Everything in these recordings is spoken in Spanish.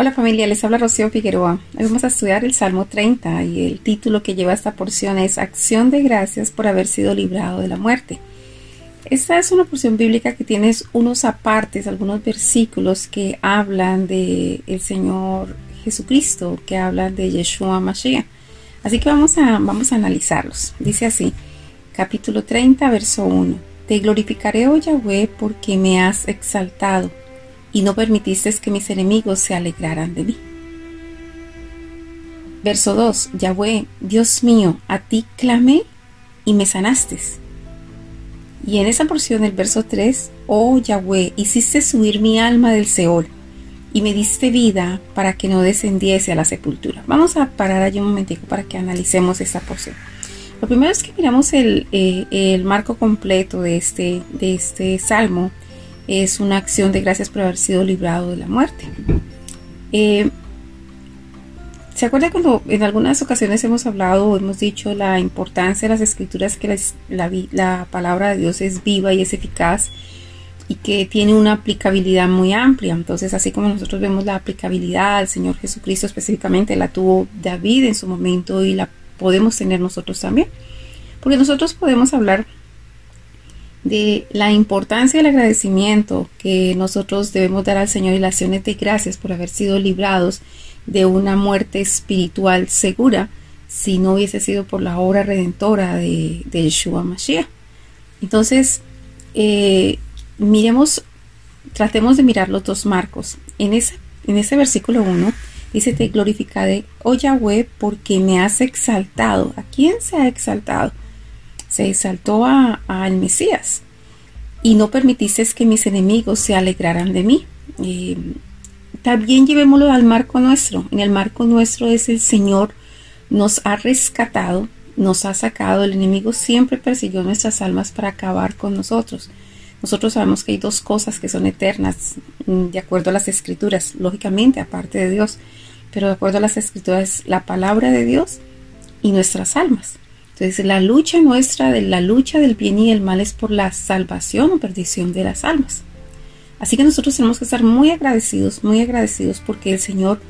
Hola familia, les habla Rocío Figueroa. Hoy vamos a estudiar el Salmo 30 y el título que lleva esta porción es Acción de gracias por haber sido librado de la muerte. Esta es una porción bíblica que tiene unos apartes, algunos versículos que hablan de el Señor Jesucristo, que hablan de Yeshua Mashiach. Así que vamos a, vamos a analizarlos. Dice así, capítulo 30, verso 1. Te glorificaré, oh Yahweh, porque me has exaltado y no permitiste que mis enemigos se alegraran de mí. Verso 2. Yahweh, Dios mío, a ti clamé y me sanaste. Y en esa porción del verso 3, oh Yahweh, hiciste subir mi alma del Seol y me diste vida para que no descendiese a la sepultura. Vamos a parar allí un momentico para que analicemos esta porción. Lo primero es que miramos el, eh, el marco completo de este, de este salmo es una acción de gracias por haber sido librado de la muerte. Eh, ¿Se acuerda cuando en algunas ocasiones hemos hablado o hemos dicho la importancia de las escrituras, que la, la, palabra de Dios es viva y es eficaz y que tiene una aplicabilidad muy amplia? Entonces, así como nosotros vemos la aplicabilidad al Señor Jesucristo específicamente, la tuvo David en su momento y la podemos tener nosotros también. Porque nosotros podemos hablar de la importancia del agradecimiento que nosotros debemos dar al Señor y las acciones de gracias por haber sido librados de una muerte espiritual segura si no hubiese sido por la obra redentora de, Yeshua Mashiach. Entonces, eh, miremos, tratemos de mirar los dos marcos. En ese, en ese versículo 1 dice, te glorificaré, oh Yahweh, porque me has exaltado. ¿A quién se ha exaltado? Se exaltó al Mesías y no permitiste que mis enemigos se alegraran de mí. Eh, también llevémoslo al marco nuestro. En el marco nuestro es el Señor nos ha rescatado, nos ha sacado. El enemigo siempre persiguió nuestras almas para acabar con nosotros. Nosotros sabemos que hay dos cosas que son eternas, mm, de acuerdo a las escrituras, lógicamente, aparte de Dios, pero de acuerdo a las escrituras, la palabra de Dios y nuestras almas. Entonces, la lucha nuestra, de la lucha del bien y el mal es por la salvación o perdición de las almas. Así que nosotros tenemos que estar muy agradecidos, muy agradecidos porque el Señor,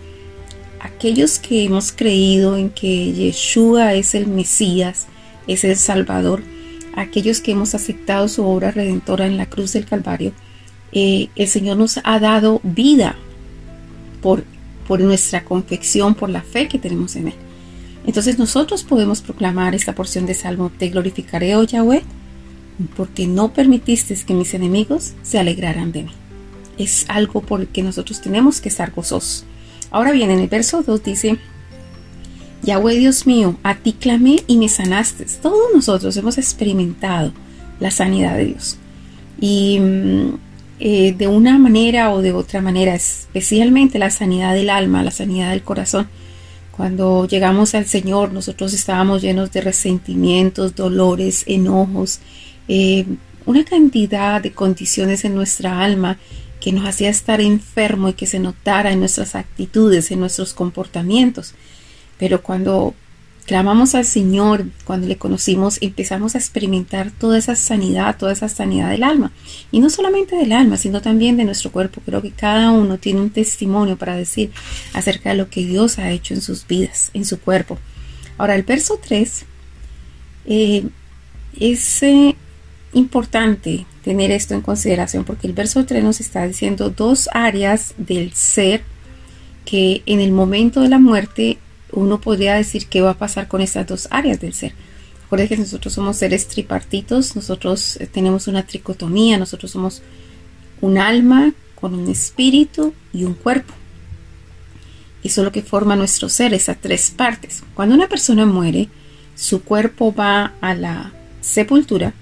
aquellos que hemos creído en que Yeshua es el Mesías, es el Salvador, aquellos que hemos aceptado su obra redentora en la cruz del Calvario, eh, el Señor nos ha dado vida por, por nuestra confección, por la fe que tenemos en Él. Entonces nosotros podemos proclamar esta porción de Salmo, te glorificaré, oh Yahweh, porque no permitiste que mis enemigos se alegraran de mí. Es algo por el que nosotros tenemos que estar gozosos. Ahora bien, en el verso 2 dice, Yahweh Dios mío, a ti clamé y me sanaste. Todos nosotros hemos experimentado la sanidad de Dios. Y mm, eh, de una manera o de otra manera, especialmente la sanidad del alma, la sanidad del corazón, cuando llegamos al Señor, nosotros estábamos llenos de resentimientos, dolores, enojos, eh, una cantidad de condiciones en nuestra alma que nos hacía estar enfermo y que se notara en nuestras actitudes, en nuestros comportamientos. Pero cuando clamamos al Señor, cuando le conocimos, empezamos a experimentar toda esa sanidad, toda esa sanidad del alma. Y no solamente del alma, sino también de nuestro cuerpo. Creo que cada uno tiene un testimonio para decir acerca de lo que Dios ha hecho en sus vidas, en su cuerpo. Ahora, el verso 3 eh, es eh, importante tener esto en consideración porque el verso 3 nos está diciendo dos áreas del ser que en el momento de la muerte uno podría decir qué va a pasar con estas dos áreas del ser. Recuerden que nosotros somos seres tripartitos, nosotros eh, tenemos una tricotomía, nosotros somos un alma con un espíritu y un cuerpo. Eso es lo que forma nuestro ser, esas tres partes. Cuando una persona muere, su cuerpo va a la sepultura,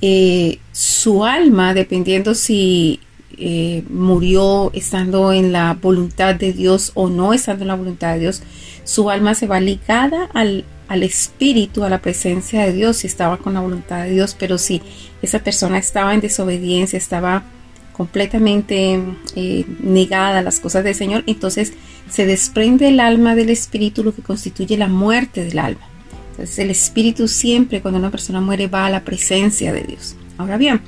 eh, su alma, dependiendo si eh, murió estando en la voluntad de Dios o no estando en la voluntad de Dios, su alma se va ligada al, espíritu, a la presencia de Dios, si estaba con la voluntad de Dios, pero si esa persona estaba en desobediencia, estaba completamente eh, negada a las cosas del Señor, entonces se desprende el alma del espíritu, lo que constituye la muerte del alma. Entonces el espíritu siempre, cuando una persona muere, va a la presencia de Dios. Ahora bien,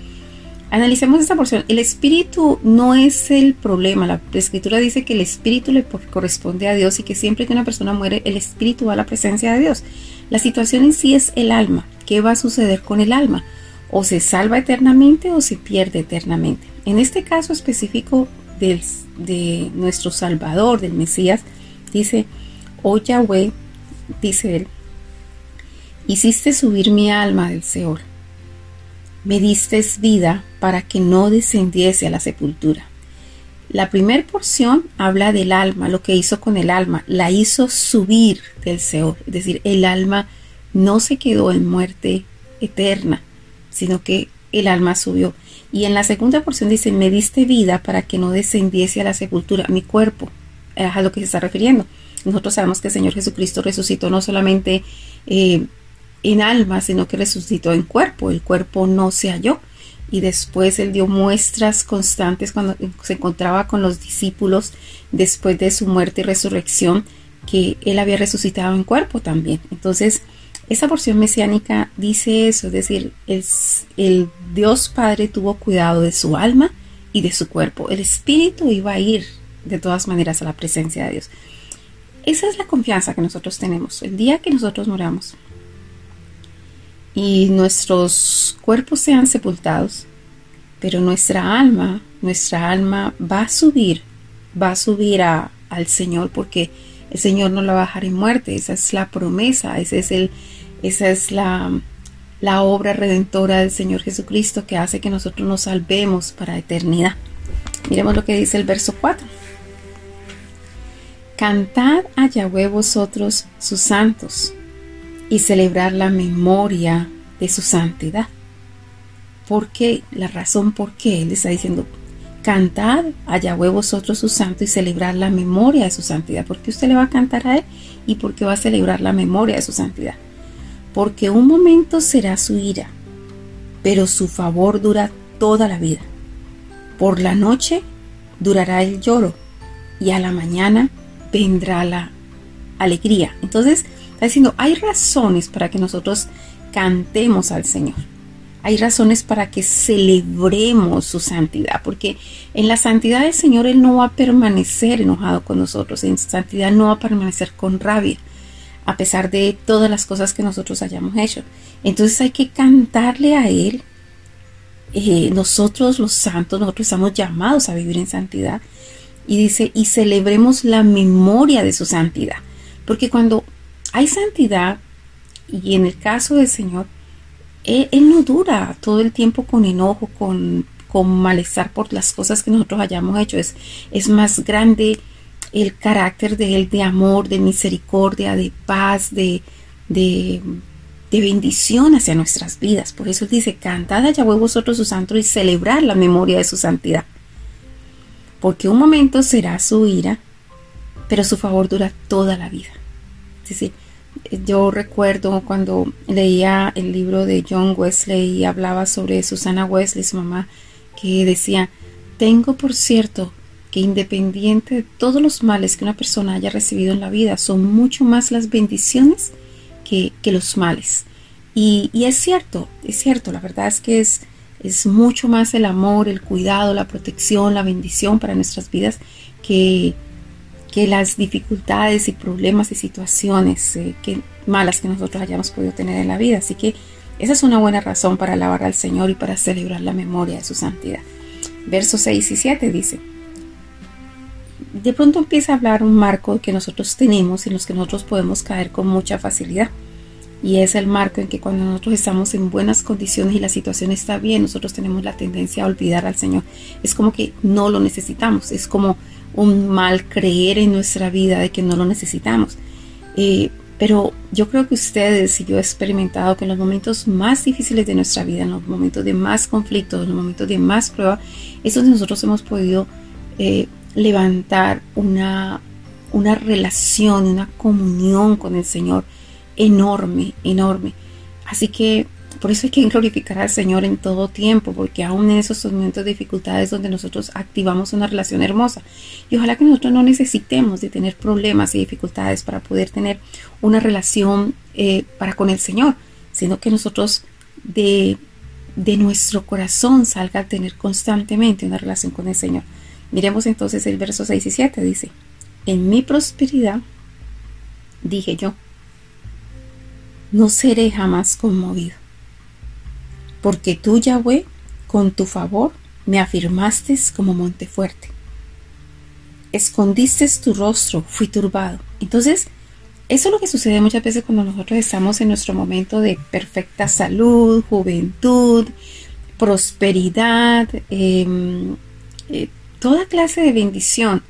Analicemos esta porción. El espíritu no es el problema. La escritura dice que el espíritu le corresponde a Dios y que siempre que una persona muere, el espíritu va a la presencia de Dios. La situación en sí es el alma. ¿Qué va a suceder con el alma? O se salva eternamente o se pierde eternamente. En este caso específico de nuestro Salvador, del Mesías, dice, oh Yahweh, dice él, hiciste subir mi alma del Seol me diste vida para que no descendiese a la sepultura. La primera porción habla del alma, lo que hizo con el alma, la hizo subir del Seol, es decir, el alma no se quedó en muerte eterna, sino que el alma subió. Y en la segunda porción dice, me diste vida para que no descendiese a la sepultura, mi cuerpo, a lo que se está refiriendo. Nosotros sabemos que el Señor Jesucristo resucitó no solamente eh, en alma, sino que resucitó en cuerpo. El cuerpo no se halló. Y después él dio muestras constantes cuando se encontraba con los discípulos después de su muerte y resurrección, que él había resucitado en cuerpo también. Entonces, esa porción mesiánica dice eso, es decir, es, el Dios Padre tuvo cuidado de su alma y de su cuerpo. El espíritu iba a ir de todas maneras a la presencia de Dios. Esa es la confianza que nosotros tenemos. El día que nosotros moramos, y nuestros cuerpos sean sepultados, pero nuestra alma, nuestra alma va a subir, va a subir a, al Señor porque el Señor no la va a dejar en muerte, esa es la promesa, es el, esa es la, la obra redentora del Señor Jesucristo que hace que nosotros nos salvemos para eternidad. Miremos lo que dice el verso 4. Cantad a Yahweh vosotros sus santos y celebrar la memoria de su santidad. Porque la razón por qué él está diciendo, cantad a Yahweh vosotros su santo y celebrar la memoria de su santidad. porque usted le va a cantar a él y porque va a celebrar la memoria de su santidad? Porque un momento será su ira, pero su favor dura toda la vida. Por la noche durará el lloro y a la mañana vendrá la alegría. Entonces, Está diciendo, hay razones para que nosotros cantemos al Señor. Hay razones para que celebremos su santidad, porque en la santidad del Señor Él no va a permanecer enojado con nosotros, en santidad no va a permanecer con rabia, a pesar de todas las cosas que nosotros hayamos hecho. Entonces hay que cantarle a Él. Eh, nosotros los santos, nosotros estamos llamados a vivir en santidad. Y dice, y celebremos la memoria de su santidad. Porque cuando hay santidad y en el caso del Señor, él, no dura todo el tiempo con enojo, con, con, malestar por las cosas que nosotros hayamos hecho. Es, es más grande el carácter de Él de amor, de misericordia, de paz, de, de, de bendición hacia nuestras vidas. Por eso Él dice, cantad a Yahweh vosotros su santo y celebrar la memoria de su santidad. Porque un momento será su ira, pero su favor dura toda la vida. Es decir, yo recuerdo cuando leía el libro de John Wesley y hablaba sobre Susana Wesley, su mamá, que decía, tengo por cierto que independiente de todos los males que una persona haya recibido en la vida, son mucho más las bendiciones que, los males. Y, y, es cierto, es cierto, la verdad es que es, es mucho más el amor, el cuidado, la protección, la bendición para nuestras vidas que, que las dificultades y problemas y situaciones eh, malas que nosotros hayamos podido tener en la vida. Así que esa es una buena razón para alabar al Señor y para celebrar la memoria de su santidad. Versos 6 y 7 dice, de pronto empieza a hablar un marco que nosotros tenemos en los que nosotros podemos caer con mucha facilidad. Y es el marco en que cuando nosotros estamos en buenas condiciones y la situación está bien, nosotros tenemos la tendencia a olvidar al Señor. Es como que no lo necesitamos. Es como un mal creer en nuestra vida de que no lo necesitamos. Eh, pero yo creo que ustedes y yo he experimentado que en los momentos más difíciles de nuestra vida, en los momentos de más conflicto, en los momentos de más prueba, es donde nosotros hemos podido eh, levantar una, una relación, una comunión con el Señor enorme, enorme. Así que por eso hay que glorificar al Señor en todo tiempo, porque aún en esos momentos de dificultades donde nosotros activamos una relación hermosa. Y ojalá que nosotros no necesitemos de tener problemas y dificultades para poder tener una relación eh, para con el Señor, sino que nosotros de, de nuestro corazón salga a tener constantemente una relación con el Señor. Miremos entonces el verso 6 y 7, dice, en mi prosperidad, dije yo, no seré jamás conmovido, porque tú, Yahweh, con tu favor, me afirmaste como monte fuerte. Escondiste tu rostro, fui turbado. Entonces, eso es lo que sucede muchas veces cuando nosotros estamos en nuestro momento de perfecta salud, juventud, prosperidad, em, eh, toda clase de bendición.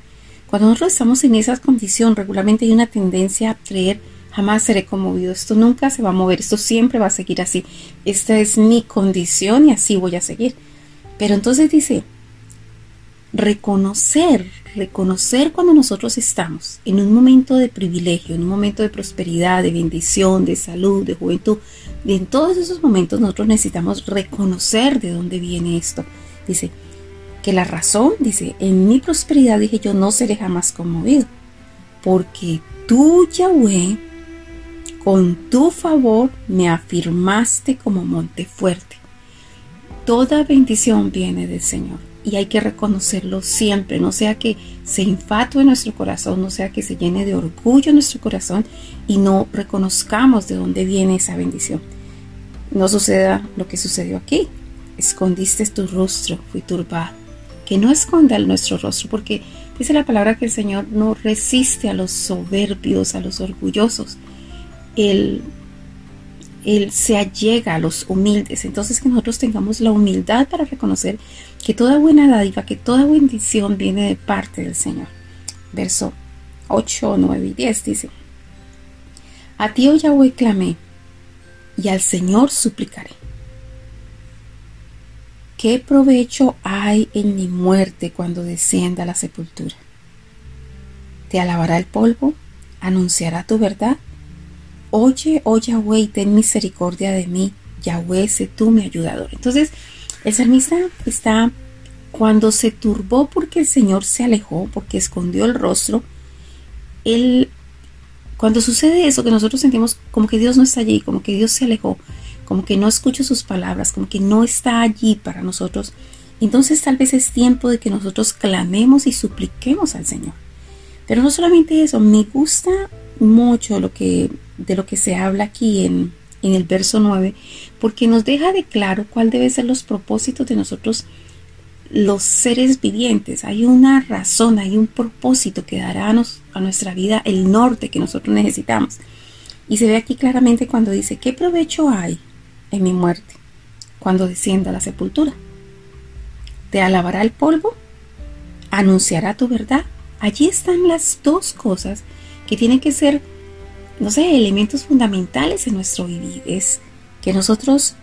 Cuando nosotros estamos en esa condición, regularmente hay una tendencia a creer, jamás seré conmovido, esto nunca se va a mover, esto siempre va a seguir así, esta es mi condición y así voy a seguir. Pero entonces dice, reconocer, reconocer cuando nosotros estamos en un momento de privilegio, en un momento de prosperidad, de bendición, de salud, de juventud, y en todos esos momentos nosotros necesitamos reconocer de dónde viene esto. Dice que la razón, dice, en mi prosperidad dije yo no seré jamás conmovido, porque tú, Yahweh, con tu favor me afirmaste como monte fuerte. Toda bendición viene del Señor y hay que reconocerlo siempre, no sea que se infatue nuestro corazón, no sea que se llene de orgullo nuestro corazón y no reconozcamos de dónde viene esa bendición. No suceda lo que sucedió aquí. Escondiste tu rostro, fui turbado. Que no esconda nuestro rostro, porque dice la palabra que el Señor no resiste a los soberbios, a los orgullosos. El él se allega a los humildes. Entonces que nosotros tengamos la humildad para reconocer que toda buena dádiva, que toda bendición viene de parte del Señor. Verso 8, 9 y 10 dice, A ti, oh Yahweh, clamé, y al Señor suplicaré. ¿Qué provecho hay en mi muerte cuando descienda a la sepultura? ¿Te alabará el polvo? ¿Anunciará tu verdad? Oye, oh Yahweh, ten misericordia de mí. Yahweh, sé tú mi ayudador. Entonces, el salmista está cuando se turbó porque el Señor se alejó, porque escondió el rostro. Él, cuando sucede eso, que nosotros sentimos como que Dios no está allí, como que Dios se alejó, como que no escucha sus palabras, como que no está allí para nosotros, entonces tal vez es tiempo de que nosotros clamemos y supliquemos al Señor. Pero no solamente eso, me gusta mucho lo que, de lo que se habla aquí en, en el verso 9, porque nos deja de claro cuál deben ser los propósitos de nosotros los seres vivientes. Hay una razón, hay un propósito que dará a, a, nuestra vida el norte que nosotros necesitamos. Y se ve aquí claramente cuando dice, ¿qué provecho hay en mi muerte cuando descienda a la sepultura? ¿Te alabará el polvo? ¿Anunciará tu verdad? Allí están las dos cosas que tienen que ser, no sé, elementos fundamentales en nuestro vivir. Es que nosotros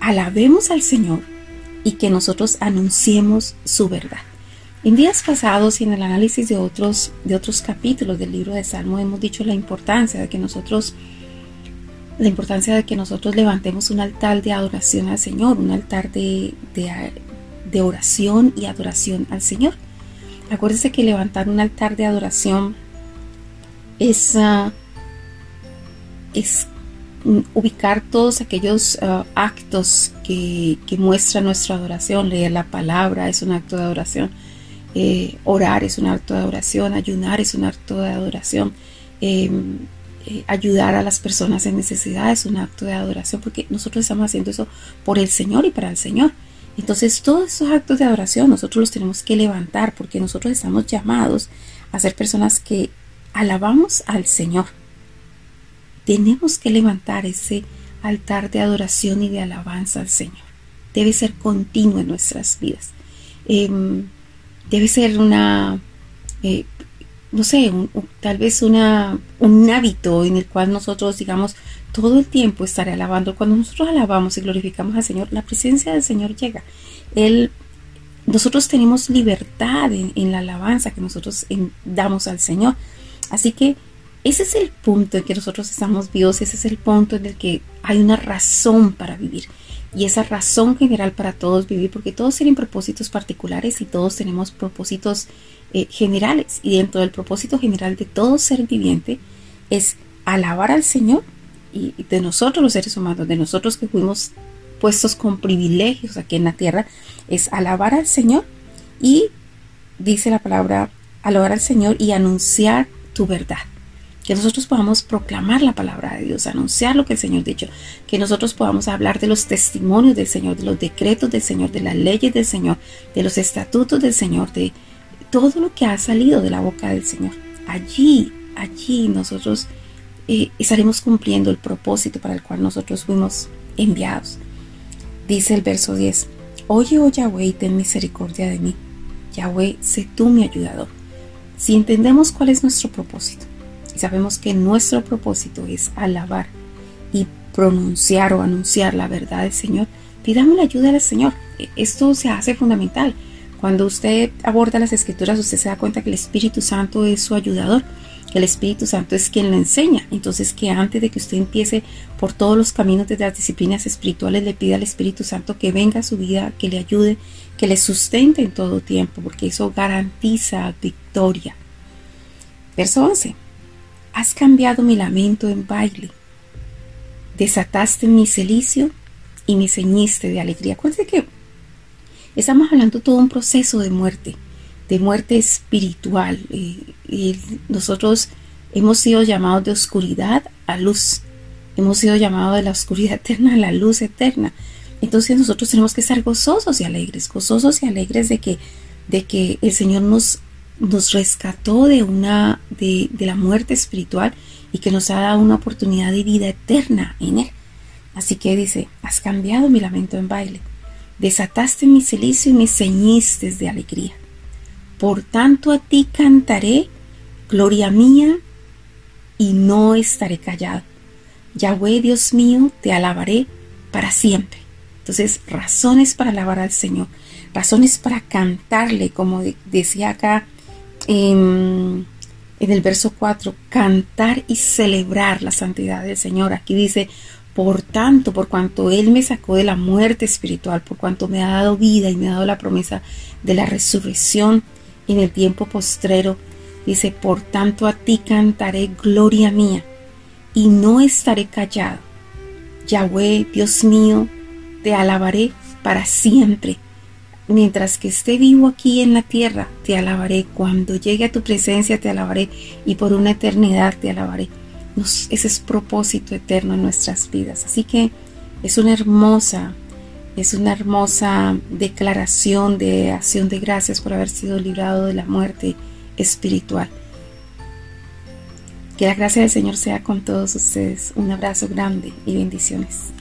alabemos al Señor y que nosotros anunciemos su verdad. En días pasados y en el análisis de otros, de otros capítulos del libro de Salmo hemos dicho la importancia de que nosotros la importancia de que nosotros levantemos un altar de adoración al Señor, un altar de, de oración y adoración al Señor. Acuérdese que levantar un altar de adoración es, ubicar todos aquellos ah, actos que, muestran nuestra adoración. Leer la palabra es un acto de adoración. Eh, orar es un acto de adoración. Ayunar es un acto de adoración. Em, eh, ayudar a las personas en necesidad es un acto de adoración porque nosotros estamos haciendo eso por el Señor y para el Señor. Entonces todos esos actos de adoración nosotros los tenemos que levantar porque nosotros estamos llamados a ser personas que alabamos al Señor. Tenemos que levantar ese altar de adoración y de alabanza al Señor. Debe ser continuo en nuestras vidas. Em, debe ser una, eh, no sé, tal vez una, un hábito en el cual nosotros, digamos, todo el tiempo estaré alabando. Cuando nosotros alabamos y glorificamos al Señor, la presencia del Señor llega. Nosotros tenemos libertad en, la alabanza que nosotros damos al Señor. Así que ese es el punto en que nosotros estamos vivos, ese es el punto en el que hay una razón para vivir. Y esa razón general para todos vivir, porque todos tienen propósitos particulares y todos tenemos propósitos eh, generales. Y dentro del propósito general de todo ser viviente es alabar al Señor y de nosotros los seres humanos, de nosotros que fuimos puestos con privilegios aquí en la tierra es alabar al Señor y dice la palabra alabar al Señor y anunciar tu verdad. Que nosotros podamos proclamar la palabra de Dios, anunciar lo que el Señor ha dicho, que nosotros podamos hablar de los testimonios del Señor, de los decretos del Señor, de las leyes del Señor, de los estatutos del Señor, de todo lo que ha salido de la boca del Señor. Allí, allí nosotros eh, estaremos cumpliendo el propósito para el cual nosotros fuimos enviados. Dice el verso 10, Oye, oh Yahweh, y ten misericordia de mí. Yahweh, sé tú mi ayudador. Si entendemos cuál es nuestro propósito, y sabemos que nuestro propósito es alabar y pronunciar o anunciar la verdad del Señor, pidamos la ayuda del Señor. E, esto se hace fundamental. Cuando usted aborda las escrituras, usted se da cuenta que el Espíritu Santo es su ayudador, el Espíritu Santo es quien le enseña. Entonces, que antes de que usted empiece por todos los caminos de las disciplinas espirituales, le pida al Espíritu Santo que venga a su vida, que le ayude, que le sustente en todo tiempo, porque eso garantiza victoria. Verso 11. Has cambiado mi lamento en baile. Desataste mi celicio y me ceñiste de alegría. Acuérdense que estamos hablando todo un proceso de muerte, de muerte espiritual. Y nosotros hemos sido llamados de oscuridad a luz. Hemos sido llamados de la oscuridad eterna a la luz eterna. Entonces nosotros tenemos que estar gozosos y alegres, gozosos y alegres de que, de que el Señor nos nos rescató de una de, de, la muerte espiritual y que nos ha dado una oportunidad de vida eterna en él. Así que dice, has cambiado mi lamento en baile, desataste mi cilicio y me ceñiste de alegría. Por tanto a ti cantaré, gloria mía, y no estaré callado. Yahweh Dios mío, te alabaré para siempre. Entonces, razones para alabar al Señor, razones para cantarle, como decía acá en, el verso 4, cantar y celebrar la santidad del Señor. Aquí dice, por tanto, por cuanto Él me sacó de la muerte espiritual, por cuanto me ha dado vida y me ha dado la promesa de la resurrección en el tiempo postrero, dice, por tanto a ti cantaré gloria mía y no estaré callado. Yahweh, Dios mío, te alabaré para siempre mientras que esté vivo aquí en la tierra, te alabaré. Cuando llegue a tu presencia, te alabaré. Y por una eternidad te alabaré. ese es propósito eterno en nuestras vidas. Así que es una hermosa, es una hermosa declaración de acción de gracias por haber sido librado de la muerte espiritual. Que la gracia del Señor sea con todos ustedes. Un abrazo grande y bendiciones.